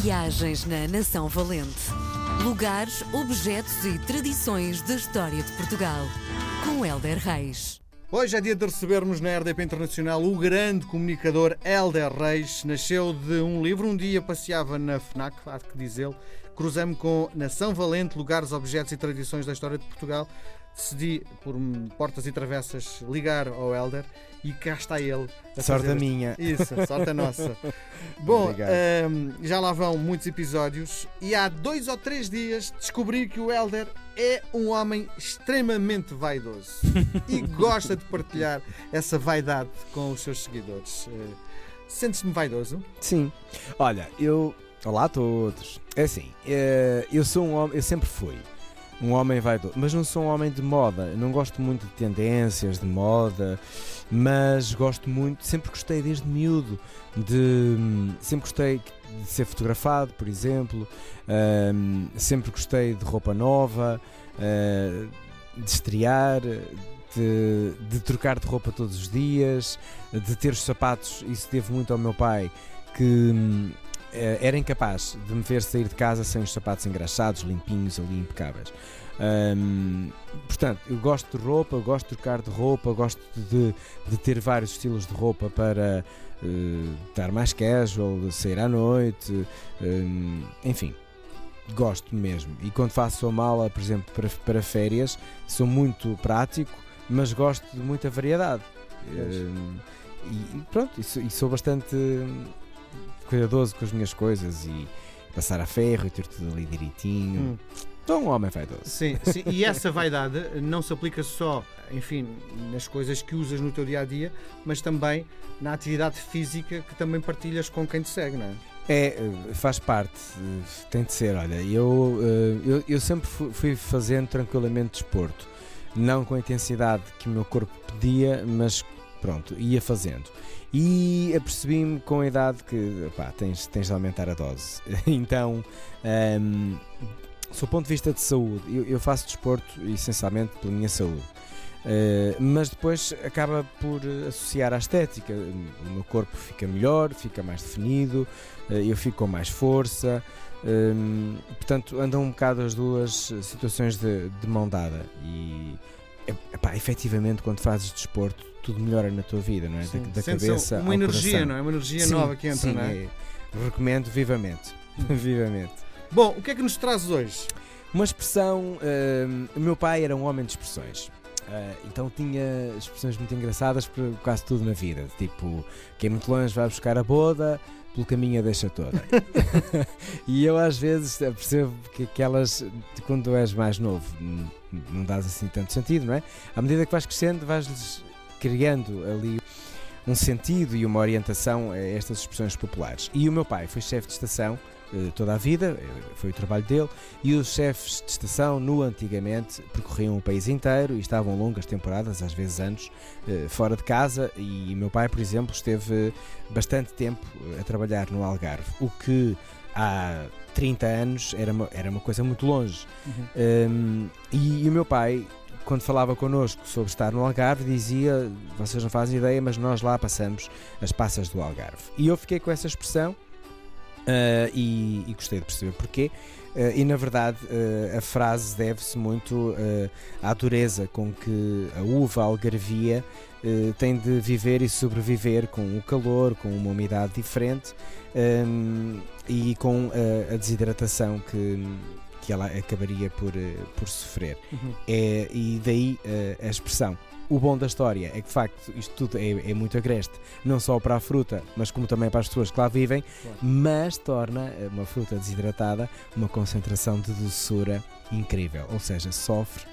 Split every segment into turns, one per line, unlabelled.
Viagens na Nação Valente. Lugares, objetos e tradições da história de Portugal. Com Helder Reis.
Hoje é dia de recebermos na RDP Internacional o grande comunicador Helder Reis. Nasceu de um livro, um dia passeava na FNAC, há que diz ele. Cruzei-me com Nação Valente, lugares, objetos e tradições da história de Portugal. Decidi, por portas e travessas, ligar ao Helder e cá está ele. a
Sorte a minha.
Isso, sorte a nossa. Bom,
Obrigado.
ehm, já lá vão muitos episódios e há dois ou três dias descobri que o Helder é um homem extremamente vaidoso e gosta de partilhar essa vaidade com os seus seguidores. Eh, Sentes-me vaidoso?
Sim. Olha, eu. Olá a todos. É assim, eh, eu sou um homem. Eu sempre fui um homem vaidoso, mas não sou um homem de moda. Não gosto muito de tendências de moda, mas gosto muito. Sempre gostei desde miúdo de. Sempre gostei de ser fotografado, por exemplo. Ahm, sempre gostei de roupa nova, ah, de estrear. De, de trocar de roupa todos os dias, de ter os sapatos, isso devo muito ao meu pai, que era incapaz de me ver sair de casa sem os sapatos engraxados, limpinhos ali, impecáveis. Hum, portanto, eu gosto de roupa, gosto de trocar de roupa, gosto de, de ter vários estilos de roupa para eh, estar mais casual, de sair à noite, hum, enfim. Gosto mesmo. E quando faço a mala, por exemplo, para, para férias, sou muito prático, mas gosto de muita variedade. Hum, e pronto, e sou, e sou bastante cuidadoso com as minhas coisas e passar a ferro e ter tudo ali direitinho.
Hum.
Sou um homem vaidoso.
Sim, sim, e essa vaidade não se aplica só, enfim, nas coisas que usas no teu dia a dia, mas também na atividade física que também partilhas com quem te segue, não é?
É, eh, faz parte, eh, tem de ser. Olha, eu, eh, eu, eu sempre fu- fui fazendo tranquilamente desporto, não com a intensidade que o meu corpo pedia, mas pronto, ia fazendo. E apercebi-me com a idade que tens, tens de aumentar a dose. Então, ehm, do ponto de vista de saúde, eu, eu faço desporto essencialmente pela minha saúde. Eh, mas depois acaba por eh, associar à estética. O meu corpo fica melhor, fica mais definido, eh, eu fico com mais força. hum, portanto, andam um bocado as duas situações de, de mão dada. E, epá, efetivamente, quando fazes desporto, tudo melhora na tua vida, não é? Da, da
Sentes
cabeça
uma energia,
coração.
não é? Uma energia
Sim,
nova que entra,
sim,
não é?
é. Recomendo vivamente. vivamente.
Bom, o que é que nos trazes hoje?
Uma expressão. hum, o meu pai era um homem de expressões. Ah, então tinha expressões muito engraçadas para quase tudo na vida. Tipo, quem muito longe vai buscar a boda, pelo caminho a deixa toda. e eu às vezes percebo que aquelas, quando és mais novo, não dás assim tanto sentido, não é? À medida que vais crescendo, vais criando ali um sentido e uma orientação a estas expressões populares. E o meu pai foi chefe de estação eh, toda a vida, eh, foi o trabalho dele, e os chefes de estação, no antigamente, percorriam o país inteiro e estavam longas temporadas, às vezes anos, eh, fora de casa. E meu pai, por exemplo, esteve bastante tempo eh, a trabalhar no Algarve, o que há 30 anos era uma, era uma coisa muito longe. Um, e, e o meu pai, quando falava connosco sobre estar no Algarve, dizia: Vocês não fazem ideia, mas nós lá passamos as passas do Algarve. E eu fiquei com essa expressão uh, e, e gostei de perceber porquê. Uh, e na verdade, uh, a frase deve-se muito à dureza com que a uva algarvia tem de viver e sobreviver com o calor, com uma umidade diferente um, e com a desidratação que, que ela acabaria por, uh, por sofrer.
Uhum.
É, e daí uh, a expressão. O bom da história é que, de facto, isto tudo é, é muito agreste, não só para a fruta, mas como também para as pessoas que lá vivem,
Claro.
mas torna uma fruta desidratada uma concentração de doçura incrível. Ou seja, sofre,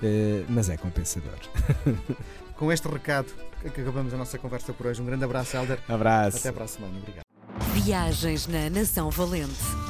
eh, mas é compensador.
Com este recado, que acabamos a nossa conversa por hoje. Um grande abraço, Helder.
Abraço.
Até para a semana. Obrigado.
Viagens na Nação Valente.